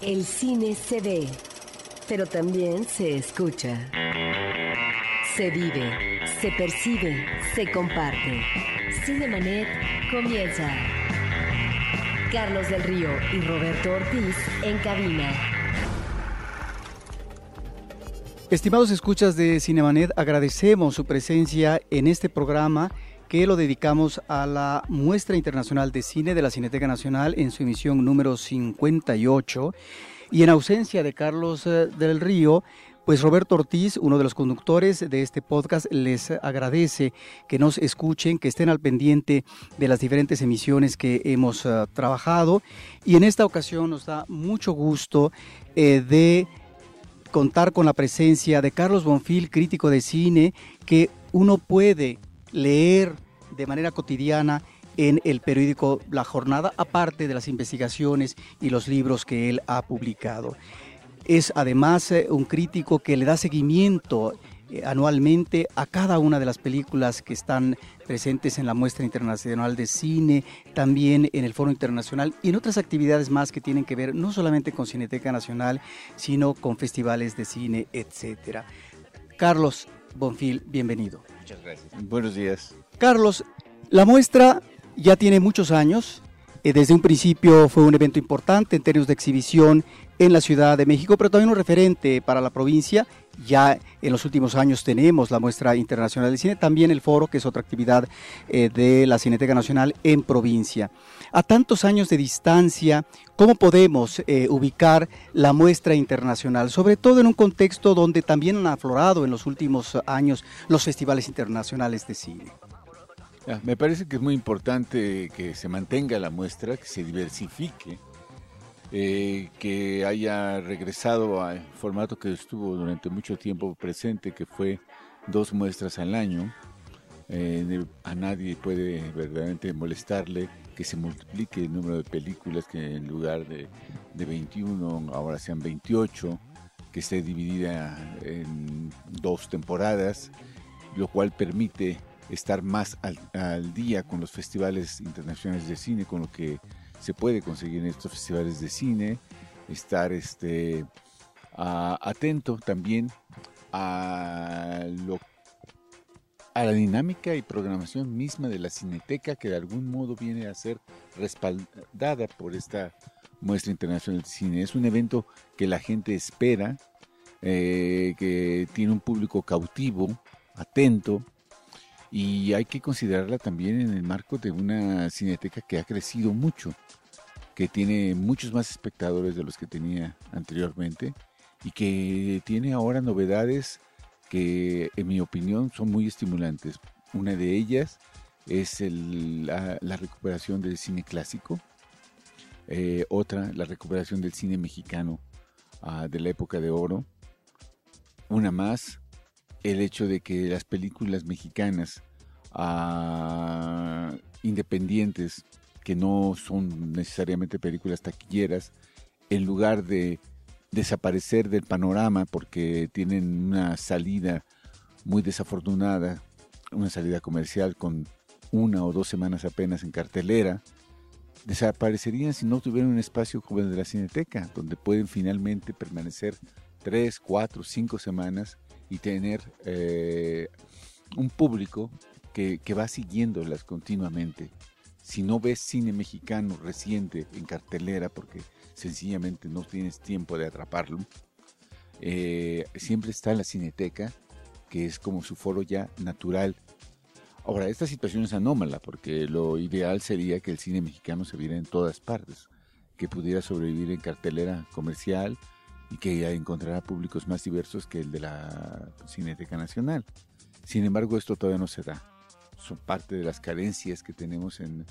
El cine se ve, pero también se escucha. Se vive, se percibe, se comparte. Cinemanet comienza. Carlos del Río y Roberto Ortiz en cabina. Estimados escuchas de Cinemanet, agradecemos su presencia en este programa que lo dedicamos a la Muestra Internacional de Cine de la Cineteca Nacional en su emisión número 58. Y en ausencia de Carlos eh, del Río, pues Roberto Ortiz, uno de los conductores de este podcast, les agradece que nos escuchen, que estén al pendiente de las diferentes emisiones que hemos eh, trabajado. Y en esta ocasión nos da mucho gusto eh, de contar con la presencia de Carlos Bonfil, crítico de cine, que uno puede leer de manera cotidiana en el periódico La Jornada, aparte de las investigaciones y los libros que él ha publicado. Es además eh, un crítico que le da seguimiento eh, anualmente a cada una de las películas que están presentes en la muestra internacional de cine, también en el Foro Internacional y en otras actividades más que tienen que ver no solamente con Cineteca Nacional, sino con festivales de cine, etcétera. Carlos Bonfil, bienvenido. Muchas gracias. Buenos días. Carlos, la muestra ya tiene muchos años. Eh, desde un principio fue un evento importante en términos de exhibición en la Ciudad de México, pero también un referente para la provincia. Ya en los últimos años tenemos la muestra internacional de cine, también el foro, que es otra actividad eh, de la Cineteca Nacional en provincia. A tantos años de distancia, ¿cómo podemos eh, ubicar la muestra internacional? Sobre todo en un contexto donde también han aflorado en los últimos años los festivales internacionales de cine. Me parece que es muy importante que se mantenga la muestra, que se diversifique, eh, que haya regresado al formato que estuvo durante mucho tiempo presente, que fue dos muestras al año. Eh, a nadie puede verdaderamente molestarle que se multiplique el número de películas, que en lugar de, de 21 ahora sean 28, que esté dividida en dos temporadas, lo cual permite estar más al, día con los festivales internacionales de cine, con lo que se puede conseguir en estos festivales de cine, estar este, atento también a, la dinámica y programación misma de la cineteca que de algún modo viene a ser respaldada por esta muestra internacional de cine. Es un evento que la gente espera, eh, que tiene un público cautivo, atento, y hay que considerarla también en el marco de una cineteca que ha crecido mucho, que tiene muchos más espectadores de los que tenía anteriormente y que tiene ahora novedades que en mi opinión son muy estimulantes. Una de ellas es la, recuperación del cine clásico, eh, otra la recuperación del cine mexicano ah, de la época de oro, una más el hecho de que las películas mexicanas ah, independientes, que no son necesariamente películas taquilleras, en lugar de desaparecer del panorama porque tienen una salida muy desafortunada, una salida comercial con una o dos semanas apenas en cartelera, desaparecerían si no tuvieran un espacio como el de la Cineteca, donde pueden finalmente permanecer tres, cuatro, cinco semanas y tener eh, un público que, que, va siguiéndolas continuamente. Si no ves cine mexicano reciente en cartelera porque sencillamente no tienes tiempo de atraparlo, eh, siempre está la cineteca, que es como su foro ya natural. Ahora, esta situación es anómala porque lo ideal sería que el cine mexicano se viera en todas partes, que pudiera sobrevivir en cartelera comercial, y que encontrará públicos más diversos que el de la Cineteca Nacional. Sin embargo, esto todavía no se da. Son parte de las carencias que tenemos en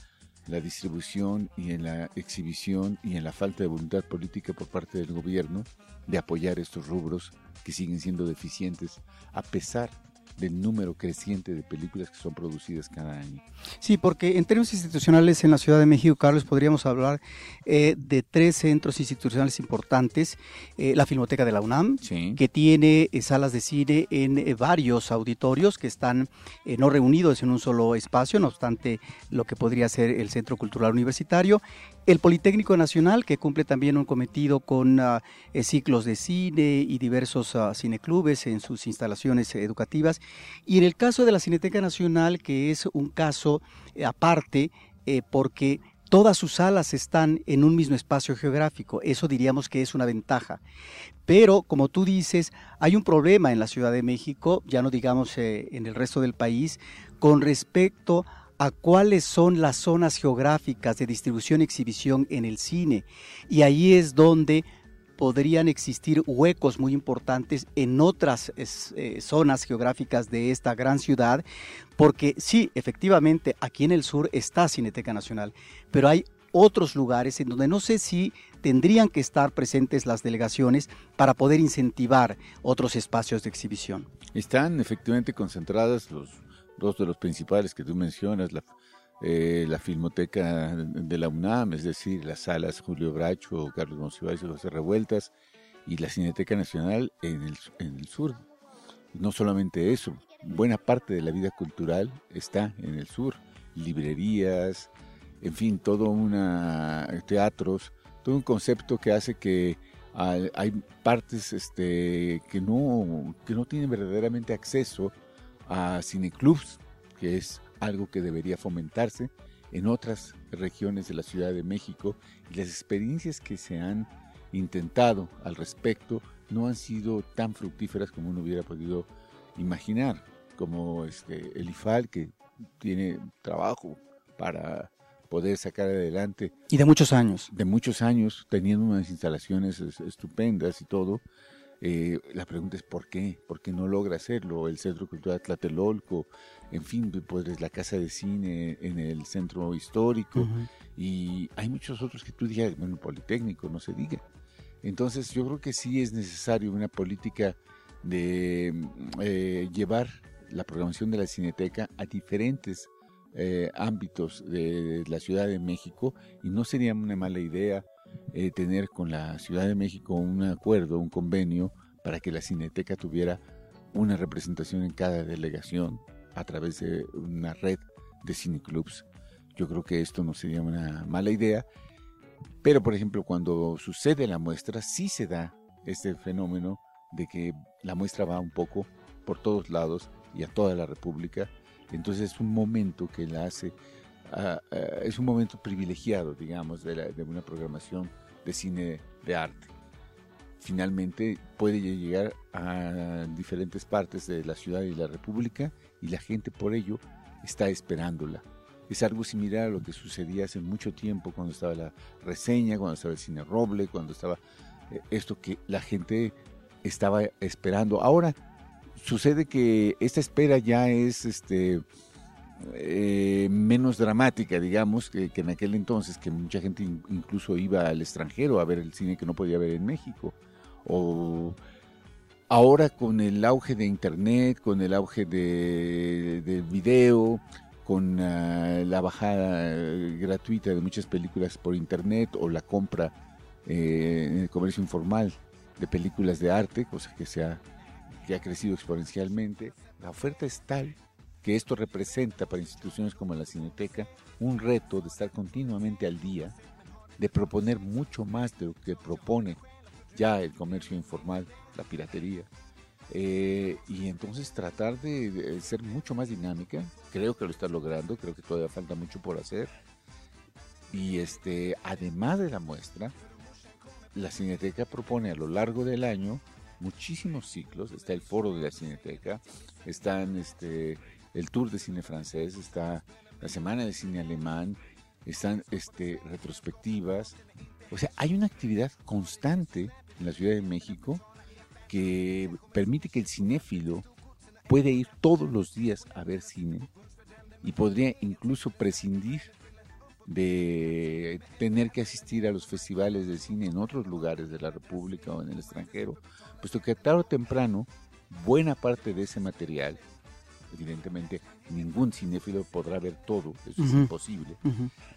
la distribución y en la exhibición y en la falta de voluntad política por parte del gobierno de apoyar estos rubros que siguen siendo deficientes a pesar del número creciente de películas que son producidas cada año. Sí, porque en términos institucionales en la Ciudad de México, Carlos, podríamos hablar eh, de tres centros institucionales importantes. Eh, la Filmoteca de la UNAM, que tiene eh, salas de cine en varios auditorios que están no reunidos en un solo espacio, no obstante lo que podría ser el Centro Cultural Universitario el Politécnico Nacional, que cumple también un cometido con ah, eh, ciclos de cine y diversos uh, cineclubes en sus instalaciones educativas. Y en el caso de la Cineteca Nacional, que es un caso eh, aparte, eh, porque todas sus salas están en un mismo espacio geográfico. Eso diríamos que es una ventaja. Pero, como tú dices, hay un problema en la Ciudad de México, ya no digamos en el resto del país, con respecto a cuáles son las zonas geográficas de distribución y exhibición en el cine. Y ahí es donde podrían existir huecos muy importantes en otras eh, zonas geográficas de esta gran ciudad, porque sí, efectivamente, aquí en el sur está Cineteca Nacional, pero hay otros lugares en donde no sé si tendrían que estar presentes las delegaciones para poder incentivar otros espacios de exhibición. Están efectivamente concentradas los dos de los principales que tú mencionas, la, eh, la Filmoteca de la UNAM, es decir, las salas Julio Bracho, Carlos Monsiváis y José Revueltas, y la Cineteca Nacional en el, en el sur. No solamente eso, buena parte de la vida cultural está en el sur, librerías, en fin, todo una teatros, todo un concepto que hace que hay partes este, que, no, que no tienen verdaderamente acceso a cineclubs, que es algo que debería fomentarse en otras regiones de la Ciudad de México y las experiencias que se han intentado al respecto no han sido tan fructíferas como uno hubiera podido imaginar, como este, el IFAL que tiene trabajo para poder sacar adelante. Y de muchos años. De muchos años, teniendo unas instalaciones estupendas y todo, eh, la pregunta es ¿por qué? ¿Por qué no logra hacerlo? El Centro Cultural Tlatelolco, en fin, pues la Casa de Cine en el Centro Histórico y hay muchos otros que tú digas, bueno, Politécnico, no se diga. Entonces yo creo que sí es necesario una política de eh, llevar la programación de la Cineteca a diferentes eh, ámbitos de la Ciudad de México y no sería una mala idea eh, tener con la Ciudad de México un acuerdo, un convenio para que la Cineteca tuviera una representación en cada delegación a través de una red de cineclubs. Yo creo que esto no sería una mala idea, pero por ejemplo cuando sucede la muestra sí se da este fenómeno de que la muestra va un poco por todos lados y a toda la República, entonces es un momento que la hace, ah, ah, es un momento privilegiado, digamos, de, de una programación de cine de arte. Finalmente puede llegar a diferentes partes de la ciudad y la república y la gente por ello está esperándola. Es algo similar a lo que sucedía hace mucho tiempo cuando estaba la reseña, cuando estaba el cine Roble, cuando estaba eh, esto que la gente estaba esperando. Ahora sucede que esta espera ya es este eh, menos dramática, digamos, que, en aquel entonces, que mucha gente incluso iba al extranjero a ver el cine que no podía ver en México. O ahora con el auge de Internet, con el auge de, del video, con ah, la bajada gratuita de muchas películas por Internet o la compra eh, en el comercio informal de películas de arte, cosa que, se que ha crecido exponencialmente, la oferta es tal que esto representa para instituciones como la Cineteca un reto de estar continuamente al día, de proponer mucho más de lo que propone ya el comercio informal, la piratería, eh, y entonces tratar de, ser mucho más dinámica, creo que lo está logrando, creo que todavía falta mucho por hacer, y este, además de la muestra, la Cineteca propone a lo largo del año muchísimos ciclos, está el foro de la Cineteca, están este, el Tour de Cine Francés, está la Semana de Cine Alemán, están este, retrospectivas. O sea, hay una actividad constante en la Ciudad de México que permite que el cinéfilo puede ir todos los días a ver cine y podría incluso prescindir de tener que asistir a los festivales de cine en otros lugares de la República o en el extranjero, puesto que tarde o temprano buena parte de ese material evidentemente ningún cinéfilo podrá ver todo, eso es imposible,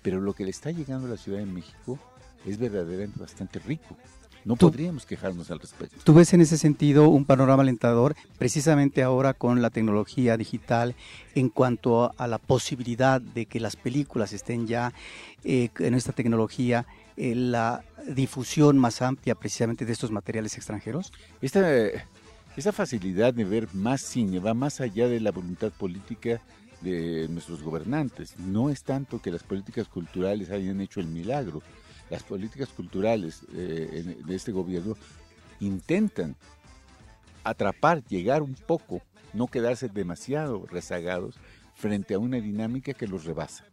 pero lo que le está llegando a la Ciudad de México es verdaderamente bastante rico. No podríamos quejarnos al respecto. ¿Tú ves en ese sentido un panorama alentador, precisamente ahora con la tecnología digital, en cuanto a la posibilidad de que las películas estén ya eh, en esta tecnología, eh, la difusión más amplia precisamente de estos materiales extranjeros? Esta, esta facilidad de ver más cine va más allá de la voluntad política de nuestros gobernantes. No es tanto que las políticas culturales hayan hecho el milagro. Las políticas culturales eh, de este gobierno intentan atrapar, llegar un poco, no quedarse demasiado rezagados frente a una dinámica que los rebasa,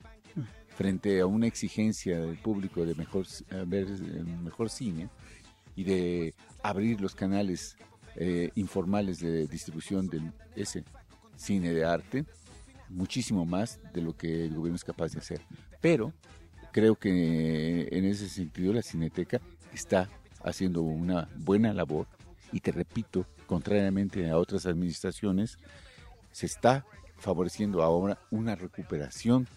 frente a una exigencia del público de mejor, ver mejor cine y de abrir los canales eh, informales de distribución de ese cine de arte muchísimo más de lo que el gobierno es capaz de hacer. Pero creo que en ese sentido la Cineteca está haciendo una buena labor y te repito, contrariamente a otras administraciones, se está favoreciendo ahora una recuperación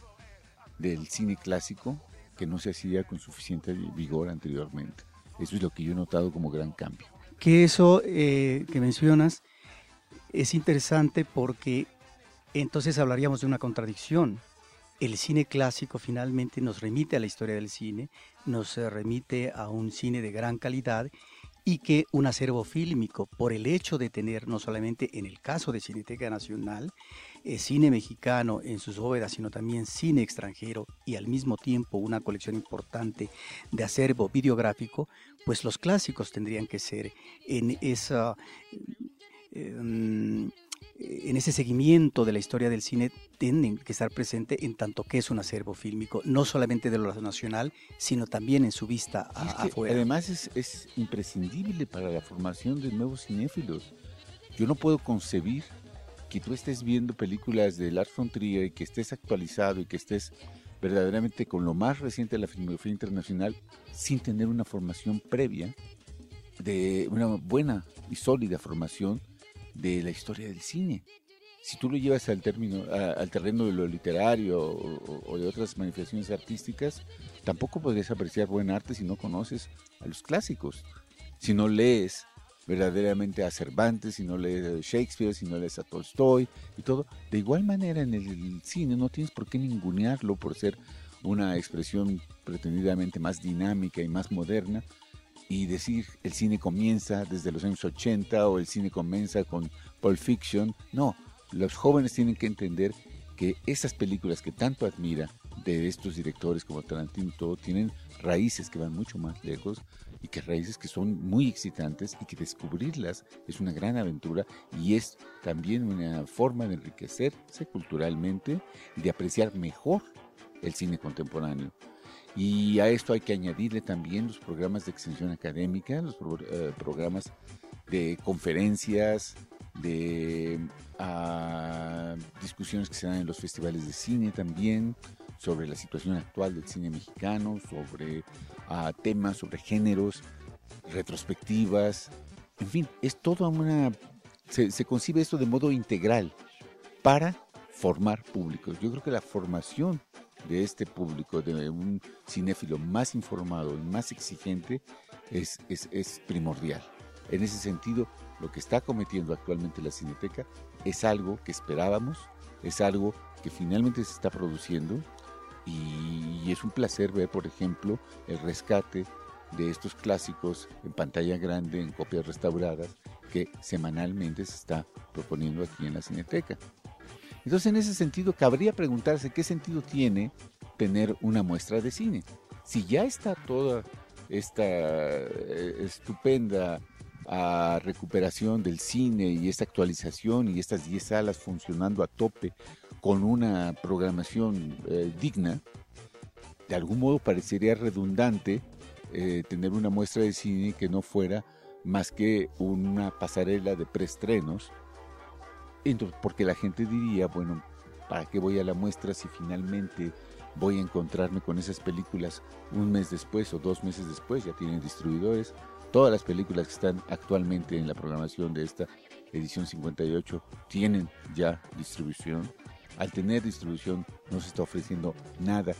del cine clásico que no se hacía con suficiente vigor anteriormente. Eso es lo que yo he notado como gran cambio. Que eso eh, que mencionas es interesante porque entonces hablaríamos de una contradicción. El cine clásico finalmente nos remite a la historia del cine, nos remite a un cine de gran calidad y que un acervo fílmico, por el hecho de tener no solamente en el caso de Cineteca Nacional, eh, cine mexicano en sus bóvedas, sino también cine extranjero y al mismo tiempo una colección importante de acervo videográfico, pues los clásicos tendrían que ser en esa... Eh, en ese seguimiento de la historia del cine tienen que estar presente en tanto que es un acervo fílmico, no solamente de lo nacional, sino también en su vista afuera. Además es, es, imprescindible para la formación de nuevos cinéfilos. Yo no puedo concebir que tú estés viendo películas de Lars von Trier y que estés actualizado y que estés verdaderamente con lo más reciente de la filmografía internacional sin tener una formación previa de una buena y sólida formación de la historia del cine. Si tú lo llevas al, término, al terreno de lo literario o, de otras manifestaciones artísticas, tampoco podrías apreciar buen arte si no conoces a los clásicos, si no lees verdaderamente a Cervantes, si no lees a Shakespeare, si no lees a Tolstoy y todo. De igual manera en el cine no tienes por qué ningunearlo por ser una expresión pretendidamente más dinámica y más moderna, y decir el cine comienza desde los años 80 o el cine comienza con Pulp Fiction. No, los jóvenes tienen que entender que esas películas que tanto admira de estos directores como Tarantino todo tienen raíces que van mucho más lejos y que raíces que son muy excitantes y que descubrirlas es una gran aventura y es también una forma de enriquecerse culturalmente y de apreciar mejor el cine contemporáneo. Y a esto hay que añadirle también los programas de extensión académica, los eh, programas de conferencias, de ah, discusiones que se dan en los festivales de cine también, sobre la situación actual del cine mexicano, sobre ah, temas, sobre géneros, retrospectivas, en fin, es toda una... Se, se concibe esto de modo integral para formar públicos. Yo creo que la formación de este público, de un cinéfilo más informado y más exigente, es, es, primordial. En ese sentido, lo que está cometiendo actualmente la Cineteca es algo que esperábamos, es algo que finalmente se está produciendo y, y, es un placer ver, por ejemplo, el rescate de estos clásicos en pantalla grande, en copias restauradas, que semanalmente se está proponiendo aquí en la Cineteca. Entonces, en ese sentido, cabría preguntarse qué sentido tiene tener una muestra de cine. Si ya está toda esta eh, estupenda ah, recuperación del cine y esta actualización y estas 10 salas funcionando a tope con una programación eh, digna, de algún modo parecería redundante eh, tener una muestra de cine que no fuera más que una pasarela de preestrenos entonces, porque la gente diría, bueno, ¿para qué voy a la muestra si finalmente voy a encontrarme con esas películas un mes después o dos meses después? Ya tienen distribuidores. Todas las películas que están actualmente en la programación de esta edición 58 tienen ya distribución. Al tener distribución no se está ofreciendo nada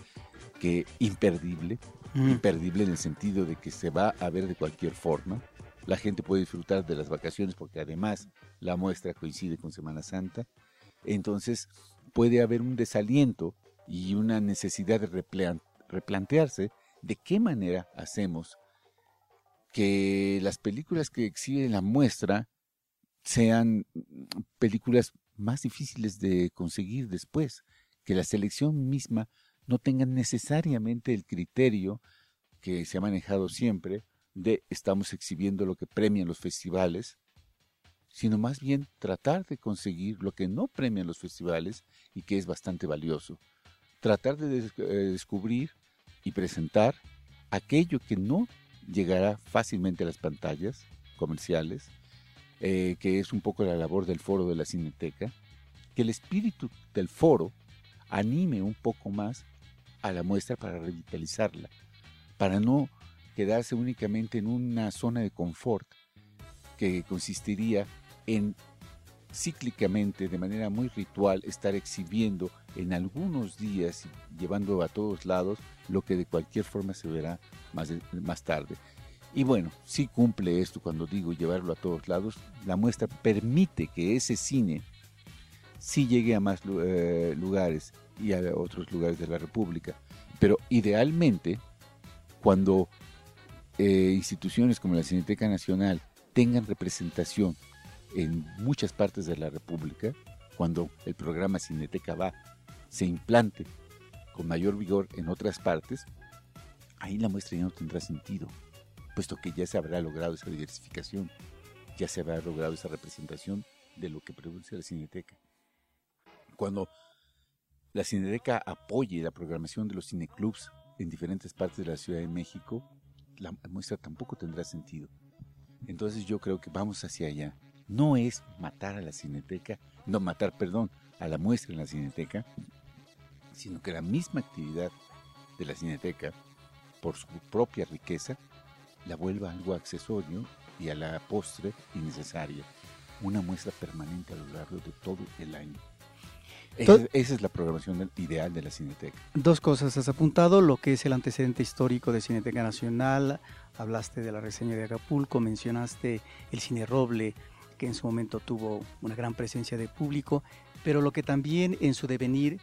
que imperdible. Mm. imperdible en el sentido de que se va a ver de cualquier forma. La gente puede disfrutar de las vacaciones porque además la muestra coincide con Semana Santa. Entonces puede haber un desaliento y una necesidad de replan- replantearse de qué manera hacemos que las películas que exhiben la muestra sean películas más difíciles de conseguir después, que la selección misma no tenga necesariamente el criterio que se ha manejado siempre de estamos exhibiendo lo que premian los festivales, sino más bien tratar de conseguir lo que no premian los festivales y que es bastante valioso. Tratar de eh, descubrir y presentar aquello que no llegará fácilmente a las pantallas comerciales, eh, que es un poco la labor del foro de la Cineteca, que el espíritu del foro anime un poco más a la muestra para revitalizarla, para no quedarse únicamente en una zona de confort que consistiría en cíclicamente, de manera muy ritual, estar exhibiendo en algunos días llevando a todos lados lo que de cualquier forma se verá más, más tarde. Y bueno, sí cumple esto cuando digo llevarlo a todos lados. La muestra permite que ese cine sí llegue a más eh, lugares y a otros lugares de la República. Pero idealmente, cuando eh, instituciones como la Cineteca Nacional tengan representación en muchas partes de la República, cuando el programa Cineteca va, se implante con mayor vigor en otras partes, ahí la muestra ya no tendrá sentido, puesto que ya se habrá logrado esa diversificación, ya se habrá logrado esa representación de lo que produce la Cineteca. Cuando la Cineteca apoye la programación de los cineclubs en diferentes partes de la Ciudad de México, la muestra tampoco tendrá sentido. Entonces yo creo que vamos hacia allá. No es matar a la Cineteca, no matar, perdón, a la muestra en la Cineteca, sino que la misma actividad de la Cineteca, por su propia riqueza, la vuelva algo accesorio y a la postre innecesaria. Una muestra permanente a lo largo de todo el año. Esa, es la programación ideal de la Cineteca. Dos cosas has apuntado, lo que es el antecedente histórico de Cineteca Nacional, hablaste de la reseña de Acapulco, mencionaste el Cine Roble, que en su momento tuvo una gran presencia de público, pero lo que también en su devenir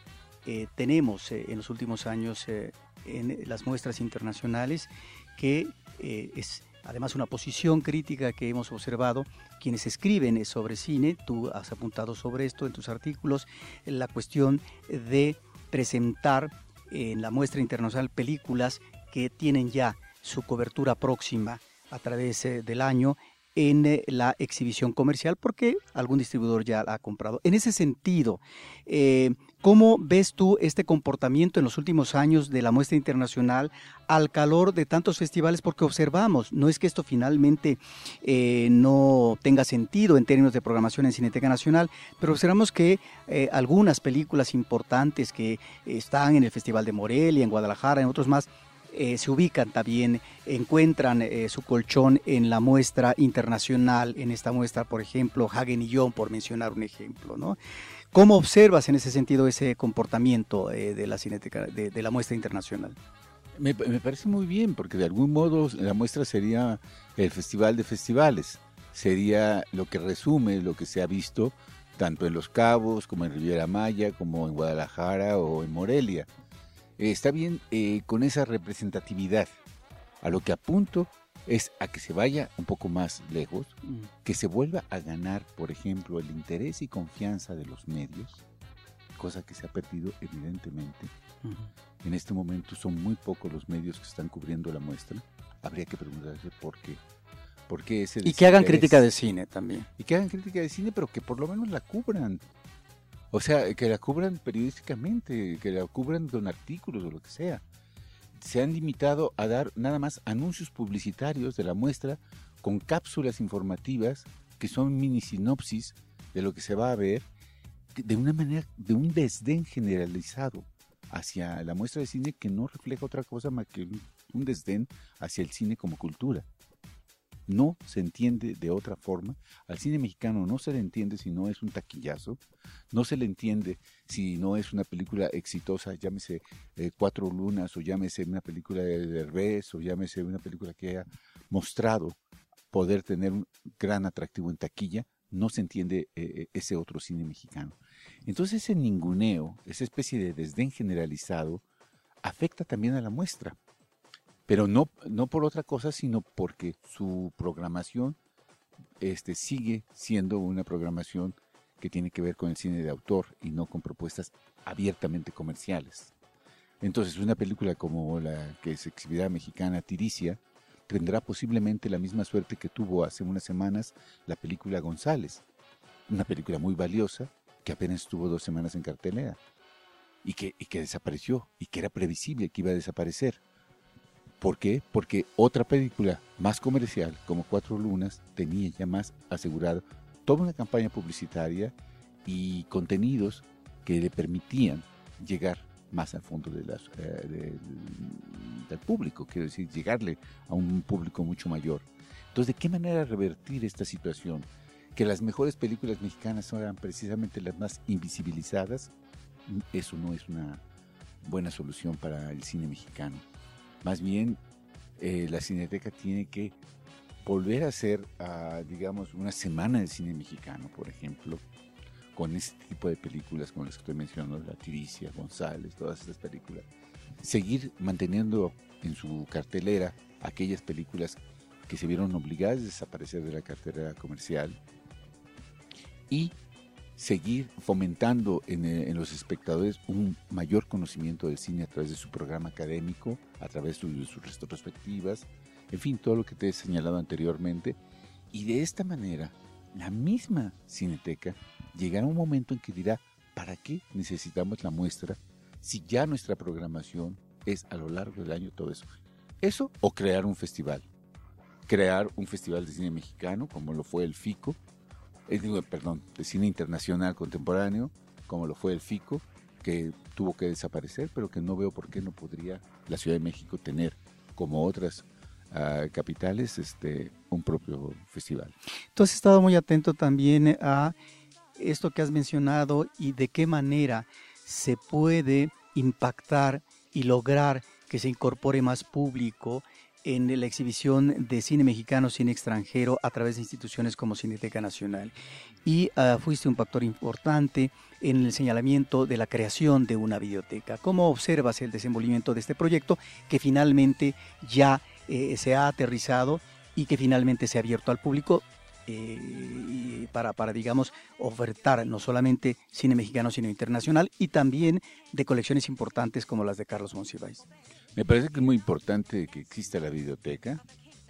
eh, tenemos eh, en los últimos años eh, en las muestras internacionales, que eh, es además una posición crítica que hemos observado quienes escriben sobre cine, tú has apuntado sobre esto en tus artículos, la cuestión de presentar en la muestra internacional películas que tienen ya su cobertura próxima a través eh, del año en eh, la exhibición comercial porque algún distribuidor ya la ha comprado. En ese sentido, eh, ¿cómo ves tú este comportamiento en los últimos años de la muestra internacional al calor de tantos festivales? Porque observamos, no es que esto finalmente eh, no tenga sentido en términos de programación en Cineteca Nacional, pero observamos que eh, algunas películas importantes que están en el Festival de Morelia, en Guadalajara, en otros más, eh, se ubican también, encuentran su colchón en la muestra internacional, en esta muestra, por ejemplo, Hagen y John, por mencionar un ejemplo, ¿no? ¿Cómo observas en ese sentido ese comportamiento eh, de la cineteca, de, la muestra internacional? Me, parece muy bien, porque de algún modo la muestra sería el festival de festivales. Sería lo que resume lo que se ha visto tanto en Los Cabos, como en Riviera Maya, como en Guadalajara o en Morelia. Está bien eh, con esa representatividad. A lo que apunto es a que se vaya un poco más lejos, que se vuelva a ganar, por ejemplo, el interés y confianza de los medios, cosa que se ha perdido evidentemente. En este momento son muy pocos los medios que están cubriendo la muestra. Habría que preguntarse por qué. ¿Por qué ese Y que hagan crítica de cine también. Y que hagan crítica de cine, pero que por lo menos la cubran. O sea, que la cubran periodísticamente, que la cubran con artículos o lo que sea. Se han limitado a dar nada más anuncios publicitarios de la muestra con cápsulas informativas que son mini sinopsis de lo que se va a ver, de una manera, de un desdén generalizado hacia la muestra de cine que no refleja otra cosa más que un- desdén hacia el cine como cultura. No se entiende de otra forma. Al cine mexicano no se le entiende si no es un taquillazo, no se le entiende si no es una película exitosa, llámese eh, Cuatro Lunas o llámese una película de Derbez o llámese una película que haya mostrado poder tener un gran atractivo en taquilla, no se entiende eh, eh, ese otro cine mexicano. Entonces ese ninguneo, esa especie de desdén generalizado, afecta también a la muestra pero no, no por otra cosa, sino porque su programación este, sigue siendo una programación que tiene que ver con el cine de autor y no con propuestas abiertamente comerciales. Entonces, una película como la que se exhibirá mexicana, Tiricia, tendrá posiblemente la misma suerte que tuvo hace unas semanas la película González, una película muy valiosa que apenas estuvo dos semanas en cartelera y que, y que desapareció y que era previsible que iba a desaparecer. ¿Por qué? Porque otra película más comercial, como Cuatro Lunas, tenía ya más asegurado toda una campaña publicitaria y contenidos que le permitían llegar más al fondo eh, del público, quiero decir, llegarle a un público mucho mayor. Entonces, ¿de qué manera revertir esta situación? Que las mejores películas mexicanas sean precisamente las más invisibilizadas, eso no es una buena solución para el cine mexicano. Más bien, eh, la Cineteca tiene que volver a hacer, digamos, una semana de cine mexicano, por ejemplo, con este tipo de películas como las que estoy mencionando, La Tiricia, González, todas estas películas. Seguir manteniendo en su cartelera aquellas películas que se vieron obligadas a desaparecer de la cartelera comercial y seguir fomentando eh, en, los espectadores un mayor conocimiento del cine a través de su programa académico, a través de sus retrospectivas, en fin, todo lo que te he señalado anteriormente. Y de esta manera, la misma cineteca llegará a un momento en que dirá, ¿para qué necesitamos la muestra si ya nuestra programación es a lo largo del año todo eso? Eso o crear un festival. Crear un festival de cine mexicano, como lo fue el FICO, eh, perdón, de cine internacional contemporáneo, como lo fue el FICO, que tuvo que desaparecer, pero que no veo por qué no podría la Ciudad de México tener, como otras ah, capitales, este, un propio festival. Tú has estado muy atento también a esto que has mencionado y de qué manera se puede impactar y lograr que se incorpore más público en la exhibición de cine mexicano, cine extranjero a través de instituciones como Cineteca Nacional. Y ah, fuiste un factor importante en el señalamiento de la creación de una biblioteca. ¿Cómo observas el desenvolvimiento de este proyecto que finalmente ya eh, se ha aterrizado y que finalmente se ha abierto al público eh, para, para, digamos, ofertar no solamente cine mexicano, sino internacional y también de colecciones importantes como las de Carlos Monsiváis? Me parece que es muy importante que exista la biblioteca.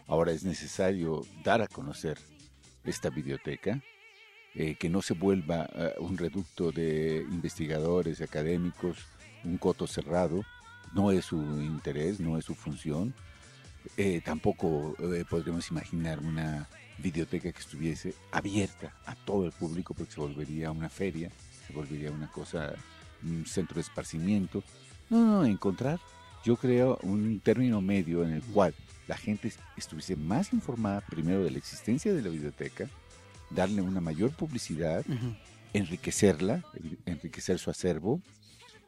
Ahora es necesario dar a conocer esta biblioteca, eh, que no se vuelva eh, un reducto de investigadores, académicos, un coto cerrado. No es su interés, no es su función. Eh, tampoco podríamos imaginar una biblioteca que estuviese abierta a todo el público porque se volvería una feria, se volvería una cosa, un centro de esparcimiento. No, no, encontrar yo creo un término medio en el cual la gente estuviese más informada primero de la existencia de la biblioteca, darle una mayor publicidad, enriquecerla, enriquecer su acervo.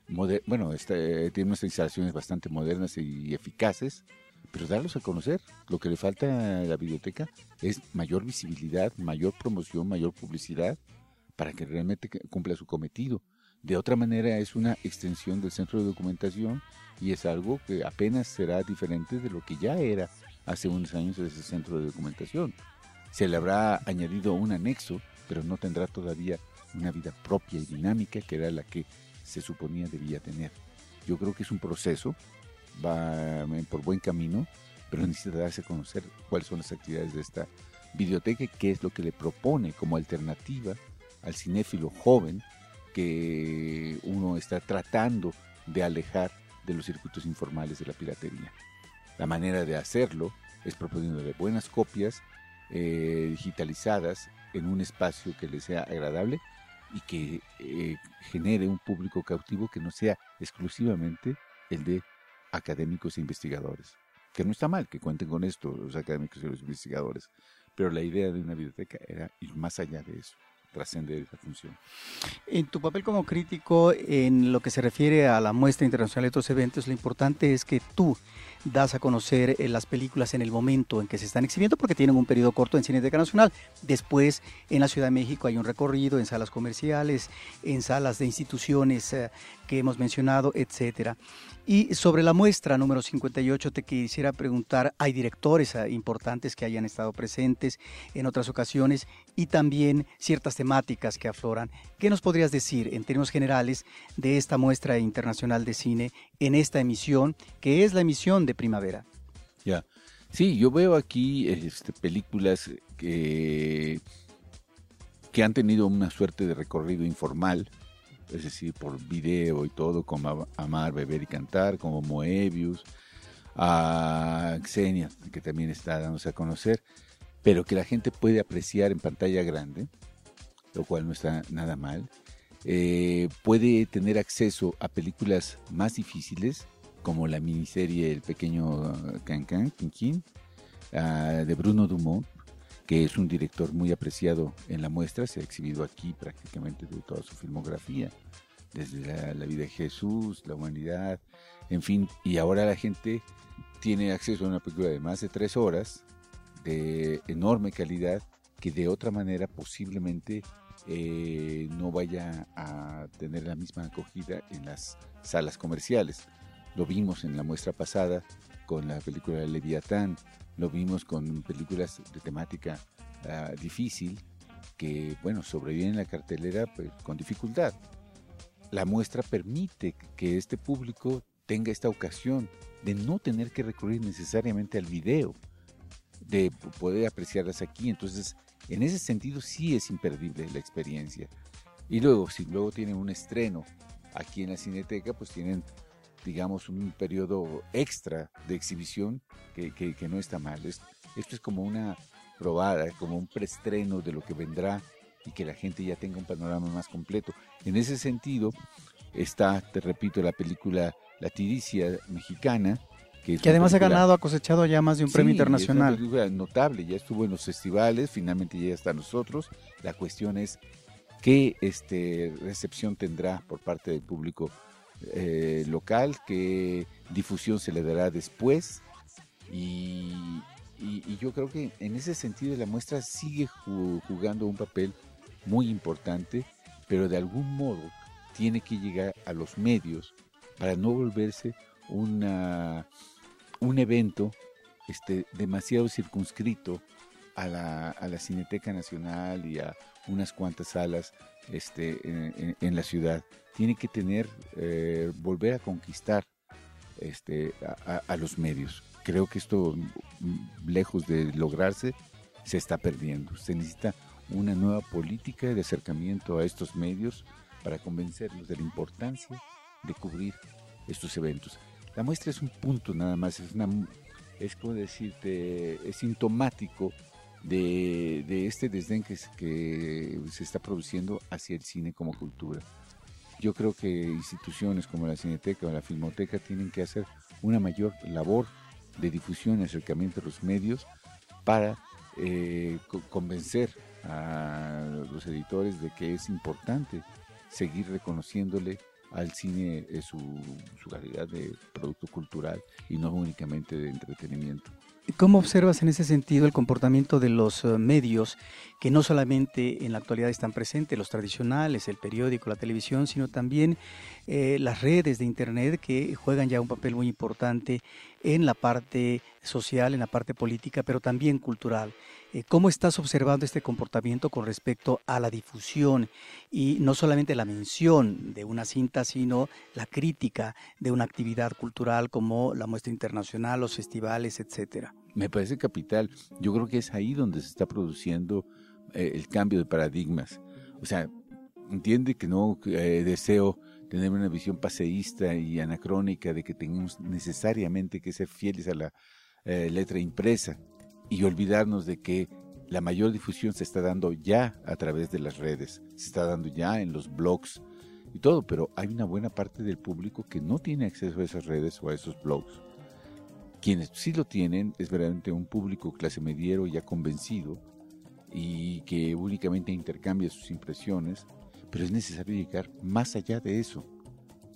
bueno, este, tiene unas instalaciones bastante modernas y eficaces, pero darlos a conocer. Lo que le falta a la biblioteca es mayor visibilidad, mayor promoción, mayor publicidad para que realmente cumpla su cometido. De otra manera es una extensión del centro de documentación y es algo que apenas será diferente de lo que ya era hace unos años ese centro de documentación. Se le habrá añadido un anexo, pero no tendrá todavía una vida propia y dinámica que era la que se suponía debía tener. Yo creo que es un proceso, va por buen camino, pero necesita darse a conocer cuáles son las actividades de esta biblioteca y qué es lo que le propone como alternativa al cinéfilo joven que uno está tratando de alejar de los circuitos informales de la piratería. La manera de hacerlo es proponiéndole buenas copias eh, digitalizadas en un espacio que le sea agradable y que eh, genere un público cautivo que no sea exclusivamente el de académicos e investigadores. que no está mal que cuenten con esto los académicos y los investigadores, pero la idea de una biblioteca era ir más allá de eso trascender esa función. En tu papel como crítico, en lo que se refiere a la muestra internacional de estos eventos, lo importante es que tú das a conocer eh, las películas en el momento en que se están exhibiendo porque tienen un periodo corto en Cineteca Nacional. Después, en la Ciudad de México hay un recorrido en salas comerciales, en salas de instituciones eh, que hemos mencionado, etcétera. Y sobre la muestra número 58 te quisiera preguntar, hay directores eh, importantes que hayan estado presentes en otras ocasiones y también ciertas temáticas que afloran. ¿Qué nos podrías decir en términos generales de esta muestra internacional de cine en esta emisión, que es la emisión de primavera? Ya, sí, yo veo aquí este, películas que, que han tenido una suerte de recorrido informal, es decir, por video y todo, como Amar, Beber y Cantar, como Moebius, a Xenia, que también está dándose a conocer, pero que la gente puede apreciar en pantalla grande, lo cual no está nada mal. Eh, puede tener acceso a películas más difíciles, como la miniserie El pequeño Cancan, Quinquín, ah, de Bruno Dumont, que es un director muy apreciado en la muestra, se ha exhibido aquí prácticamente de toda su filmografía, desde la, vida de Jesús, la humanidad, en fin, y ahora la gente tiene acceso a una película de más de tres horas, de enorme calidad, que de otra manera posiblemente eh, no vaya a tener la misma acogida en las salas comerciales. Lo vimos en la muestra pasada con la película Leviatán, lo vimos con películas de temática ah, difícil que, bueno, sobreviven en la cartelera pues, con dificultad. La muestra permite que este público tenga esta ocasión de no tener que recurrir necesariamente al video, de poder apreciarlas aquí. Entonces, en ese sentido sí es imperdible la experiencia. Y luego, si luego tienen un estreno aquí en la Cineteca, pues tienen, digamos, un periodo extra de exhibición que, que, no está mal. Esto, esto es como una probada, como un preestreno de lo que vendrá y que la gente ya tenga un panorama más completo. En ese sentido, está, te repito, la película La Tiricia mexicana, que, además ha ganado, ha cosechado ya más de un premio internacional. Es notable, ya estuvo en los festivales, finalmente ya está nosotros. La cuestión es qué este, recepción tendrá por parte del público eh, local, qué difusión se le dará después. Y, yo creo que en ese sentido la muestra sigue jugando un papel muy importante, pero de algún modo tiene que llegar a los medios para no volverse una, un evento este, demasiado circunscrito a la, a la, Cineteca Nacional y a unas cuantas salas este, en, la ciudad. Tiene que tener, eh, volver a conquistar este, a, los medios. Creo que esto, mm, lejos de lograrse, se está perdiendo. Se necesita una nueva política de acercamiento a estos medios para convencerlos de la importancia de cubrir estos eventos. La muestra es un punto nada más, es, una, es como decirte, es sintomático de, este desdén que, se está produciendo hacia el cine como cultura. Yo creo que instituciones como la Cineteca o la Filmoteca tienen que hacer una mayor labor de difusión y acercamiento a los medios para eh, convencer a los editores de que es importante seguir reconociéndole al cine su, su calidad de producto cultural y no únicamente de entretenimiento. ¿Cómo observas en ese sentido el comportamiento de los eh, medios que no solamente en la actualidad están presentes, los tradicionales, el periódico, la televisión, sino también eh, las redes de Internet que juegan ya un papel muy importante en la parte social, en la parte política, pero también cultural? Eh, ¿Cómo estás observando este comportamiento con respecto a la difusión y no solamente la mención de una cinta, sino la crítica de una actividad cultural como la muestra internacional, los festivales, etcétera? Me parece capital. Yo creo que es ahí donde se está produciendo eh, el cambio de paradigmas. O sea, entiende que no eh, deseo tener una visión paseísta y anacrónica de que tenemos necesariamente que ser fieles a la letra impresa y olvidarnos de que la mayor difusión se está dando ya a través de las redes, se está dando ya en los blogs y todo, pero hay una buena parte del público que no tiene acceso a esas redes o a esos blogs. Quienes sí lo tienen es verdaderamente un público clase mediero ya convencido y que únicamente intercambia sus impresiones, pero es necesario llegar más allá de eso.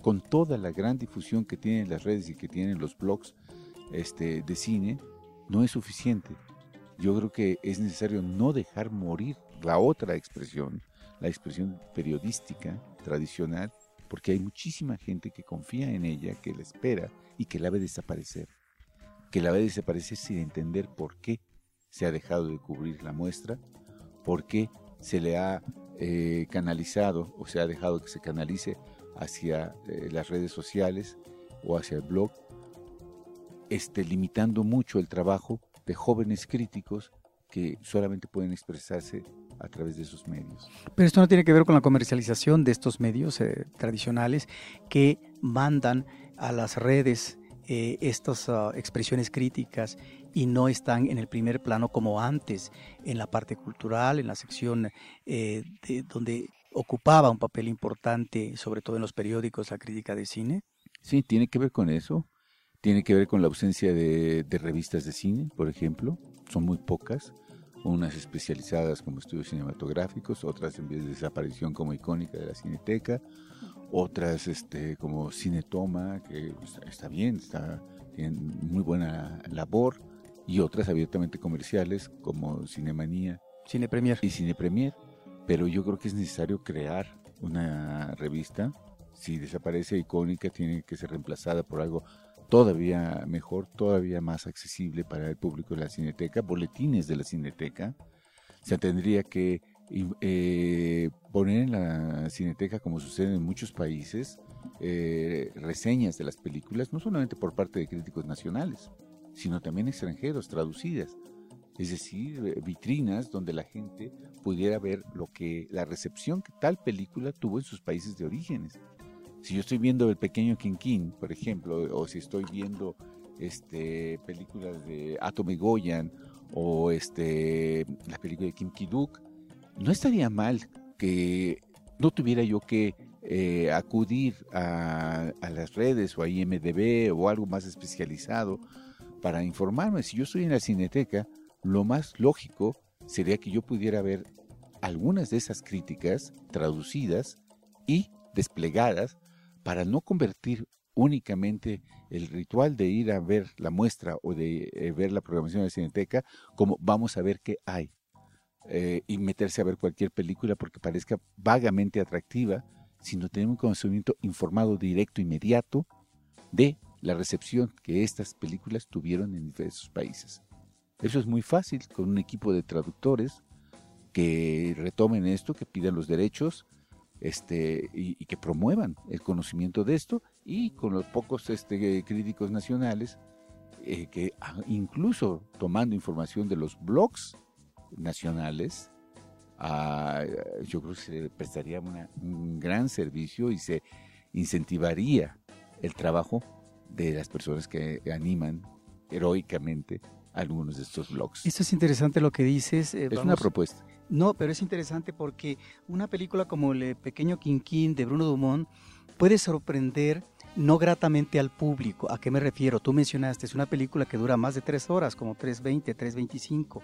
Con toda la gran difusión que tienen las redes y que tienen los blogs este, de cine, no es suficiente. Yo creo que es necesario no dejar morir la otra expresión, la expresión periodística tradicional, porque hay muchísima gente que confía en ella, que la espera y que la ve desaparecer. Que la ve desaparecer sin entender por qué se ha dejado de cubrir la muestra, por qué se le ha eh, canalizado o se ha dejado que se canalice hacia eh, las redes sociales o hacia el blog, este, limitando mucho el trabajo de jóvenes críticos que solamente pueden expresarse a través de esos medios. Pero esto no tiene que ver con la comercialización de estos medios eh, tradicionales que mandan a las redes eh, estas ah, expresiones críticas y no están en el primer plano como antes, en la parte cultural, en la sección eh, donde ocupaba un papel importante, sobre todo en los periódicos, la crítica de cine. Sí, tiene que ver con eso. Tiene que ver con la ausencia de, de revistas de cine, por ejemplo. Son muy pocas unas especializadas como estudios cinematográficos, otras en vez de desaparición como icónica de la cineteca, otras este, como Cinetoma, que está bien, está, tienen muy buena labor, y otras abiertamente comerciales como Cinemanía Cine Premier. y Cine Premier. Pero yo creo que es necesario crear una revista. Si desaparece icónica, tiene que ser reemplazada por algo todavía mejor, todavía más accesible para el público de la cineteca, boletines de la cineteca. Se tendría que eh, poner en la cineteca, como sucede en muchos países, eh, reseñas de las películas, no solamente por parte de críticos nacionales, sino también extranjeros, traducidas. Es decir, vitrinas donde la gente pudiera ver lo que la recepción que tal película tuvo en sus países de orígenes. Si yo estoy viendo El Pequeño Quinquín, por ejemplo, o si estoy viendo este, películas de Atome Goyan o este, la película de Kim Ki-duk, no estaría mal que no tuviera yo que eh, acudir a, las redes o a IMDB o algo más especializado para informarme. Si yo estoy en la cineteca, lo más lógico sería que yo pudiera ver algunas de esas críticas traducidas y desplegadas para no convertir únicamente el ritual de ir a ver la muestra o de eh, ver la programación de la Cineteca como vamos a ver qué hay eh, y meterse a ver cualquier película porque parezca vagamente atractiva, sino tener un conocimiento informado, directo, inmediato de la recepción que estas películas tuvieron en diversos países. Eso es muy fácil con un equipo de traductores que retomen esto, que pidan los derechos, este, y, que promuevan el conocimiento de esto y con los pocos este, críticos nacionales eh, que ah, incluso tomando información de los blogs nacionales, yo creo que se prestaría un gran servicio y se incentivaría el trabajo de las personas que animan heroicamente algunos de estos blogs. Esto es interesante lo que dices. Eh, es una propuesta. No, pero es interesante porque una película como El Pequeño Quinquín de Bruno Dumont puede sorprender no gratamente al público. ¿A qué me refiero? Tú mencionaste, es una película que dura más de tres horas, como 3.20, 3.25.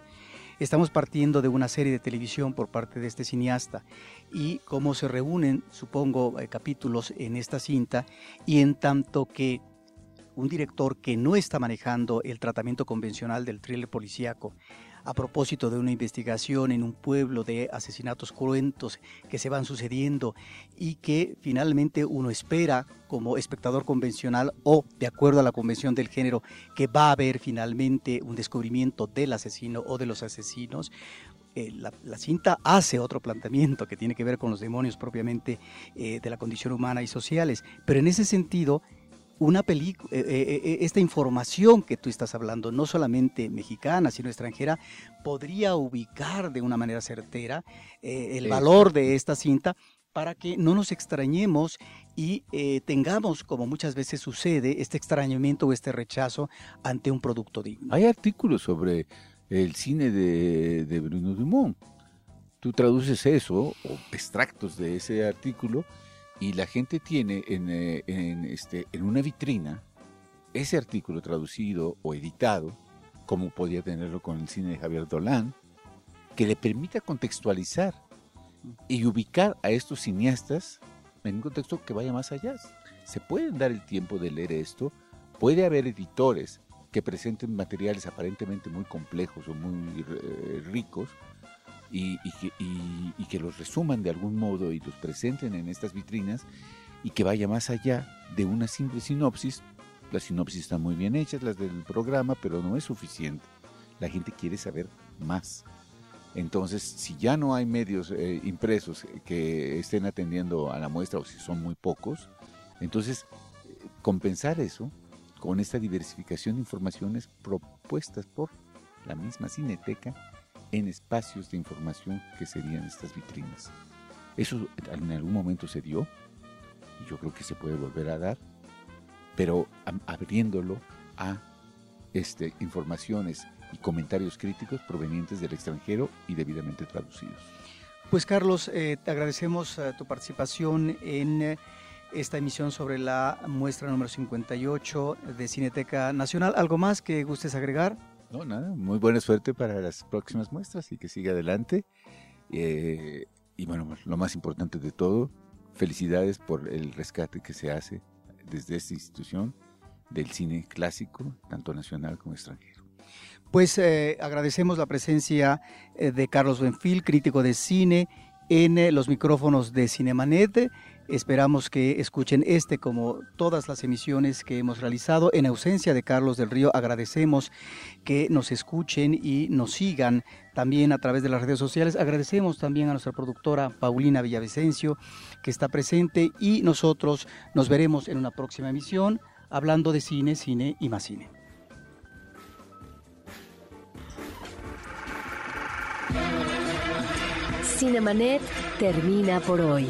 Estamos partiendo de una serie de televisión por parte de este cineasta y cómo se reúnen, supongo, eh, capítulos en esta cinta y en tanto que un director que no está manejando el tratamiento convencional del thriller policíaco a propósito de una investigación en un pueblo de asesinatos cruentos que se van sucediendo y que finalmente uno espera como espectador convencional o de acuerdo a la convención del género que va a haber finalmente un descubrimiento del asesino o de los asesinos, eh, la, cinta hace otro planteamiento que tiene que ver con los demonios propiamente eh, de la condición humana y sociales, pero en ese sentido una película, eh, eh, eh, esta información que tú estás hablando, no solamente mexicana, sino extranjera, podría ubicar de una manera certera el valor de esta cinta para que no nos extrañemos y tengamos, como muchas veces sucede, este extrañamiento o este rechazo ante un producto digno. Hay artículos sobre el cine de, de Bruno Dumont. Tú traduces eso o extractos de ese artículo y la gente tiene en, eh, este, en una vitrina ese artículo traducido o editado, como podía tenerlo con el cine de Javier Dolan, que le permita contextualizar y ubicar a estos cineastas en un contexto que vaya más allá. Se pueden dar el tiempo de leer esto, puede haber editores que presenten materiales aparentemente muy complejos o muy eh, ricos y, y, que los resuman de algún modo y los presenten en estas vitrinas y que vaya más allá de una simple sinopsis. Las sinopsis están muy bien hechas, las del programa, pero no es suficiente. La gente quiere saber más. Entonces, si ya no hay medios eh, impresos que estén atendiendo a la muestra o si son muy pocos, entonces eh, compensar eso con esta diversificación de informaciones propuestas por la misma cineteca en espacios de información que serían estas vitrinas. Eso en algún momento se dio y yo creo que se puede volver a dar, pero abriéndolo a este, informaciones y comentarios críticos provenientes del extranjero y debidamente traducidos. Pues Carlos, eh, te agradecemos eh, tu participación en eh, esta emisión sobre la muestra número 58 de Cineteca Nacional. ¿Algo más que gustes agregar? No, nada, muy buena suerte para las próximas muestras y que siga adelante. y bueno, lo más importante de todo, felicidades por el rescate que se hace desde esta institución del cine clásico, tanto nacional como extranjero. Pues eh, agradecemos la presencia eh, de Carlos Benfil, crítico de cine, en eh, los micrófonos de Cinemanet. Esperamos que escuchen este como todas las emisiones que hemos realizado. En ausencia de Carlos del Río, agradecemos que nos escuchen y nos sigan también a través de las redes sociales. Agradecemos también a nuestra productora Paulina Villavicencio, que está presente, y nosotros nos veremos en una próxima emisión hablando de cine, cine y más cine. Cinemanet termina por hoy.